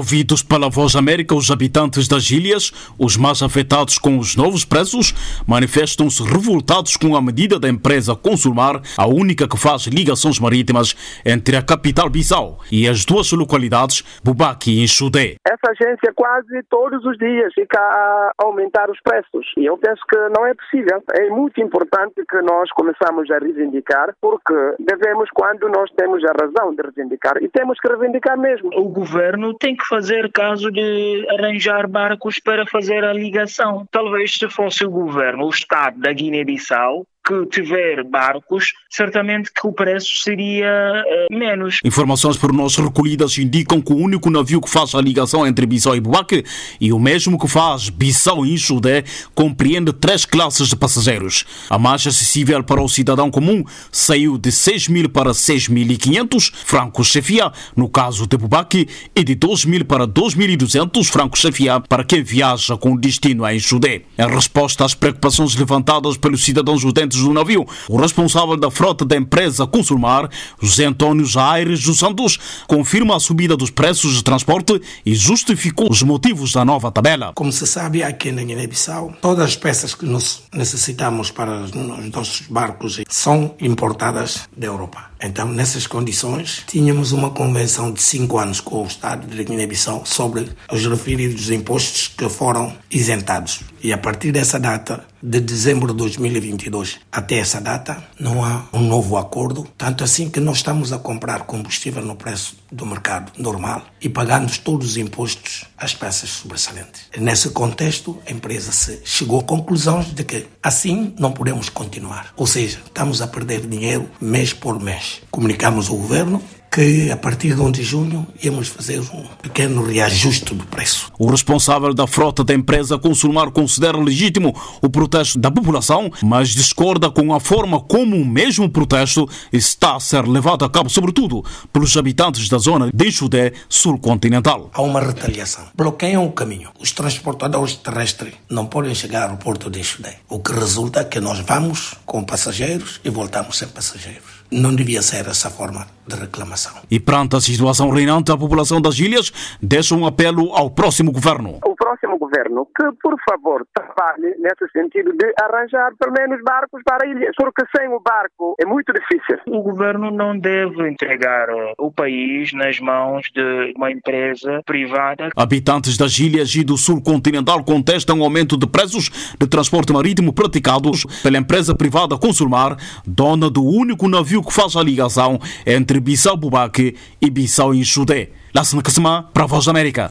Ouvidos pela Voz América, os habitantes das ilhas, os mais afetados com os novos preços, manifestam-se revoltados com a medida da empresa Consulmar, a única que faz ligações marítimas entre a capital Bissau e as duas localidades, Bubaki e Inchudé. Essa agência quase todos os dias fica a aumentar os preços e eu penso que não é possível. É muito importante que nós começamos a reivindicar, porque devemos quando nós temos a razão de reivindicar e temos que reivindicar mesmo. O governo tem que fazer caso de arranjar barcos para fazer a ligação. Talvez se fosse o governo, o Estado da Guiné-Bissau, que tiver barcos, certamente que o preço seria uh, menos. Informações por nós recolhidas indicam que o único navio que faz a ligação entre Bissau e Buaque e o mesmo que faz Bissau e Inchudé compreende três classes de passageiros. A mais acessível para o cidadão comum saiu de 6 mil para 6.500 francos chefia, no caso de Bubaque, e de 2 mil para 2.200 francos chefia para quem viaja com destino a Inchudé. Em resposta às preocupações levantadas pelos cidadãos utentes do navio. O responsável da frota da empresa Consulmar, José Antônio Jaires dos Santos, confirma a subida dos preços de transporte e justificou os motivos da nova tabela. Como se sabe, aqui na Guiné-Bissau, todas as peças que nós necessitamos para os nossos barcos são importadas da Europa. Então, nessas condições, tínhamos uma convenção de cinco anos com o Estado de Guiné-Bissau sobre os referidos impostos que foram isentados. E a partir dessa data, de dezembro de 2022 até essa data, não há um novo acordo, tanto assim que nós estamos a comprar combustível no preço do mercado normal e pagando todos os impostos às peças sobressalentes. Nesse contexto, a empresa chegou a conclusões de que assim não podemos continuar. Ou seja, estamos a perder dinheiro mês por mês. Comunicamos ao governo que a partir de 1 de junho íamos fazer um pequeno reajuste do preço. O responsável da frota da empresa Consumar considera legítimo o protesto da população, mas discorda com a forma como o mesmo protesto está a ser levado a cabo, sobretudo pelos habitantes da zona de Judé sul continental. Há uma retaliação. Bloqueiam o caminho. Os transportadores terrestres não podem chegar ao porto de Judé. O que resulta é que nós vamos com passageiros e voltamos sem passageiros. Não devia ser essa forma de reclamação. E perante a situação reinante, a população das ilhas deixa um apelo ao próximo governo. O próximo governo que, por favor, trabalhe nesse sentido de arranjar pelo menos barcos para ilhas, porque sem o barco é muito difícil. O governo não deve entregar o país nas mãos de uma empresa privada. Habitantes das ilhas e do sul continental contestam o aumento de preços de transporte marítimo praticados pela empresa privada Consulmar, dona do único navio que faz a ligação entre Bissau-Bubaque e Bissau-Inchudé. Lassana Kassama, para a Voz da América.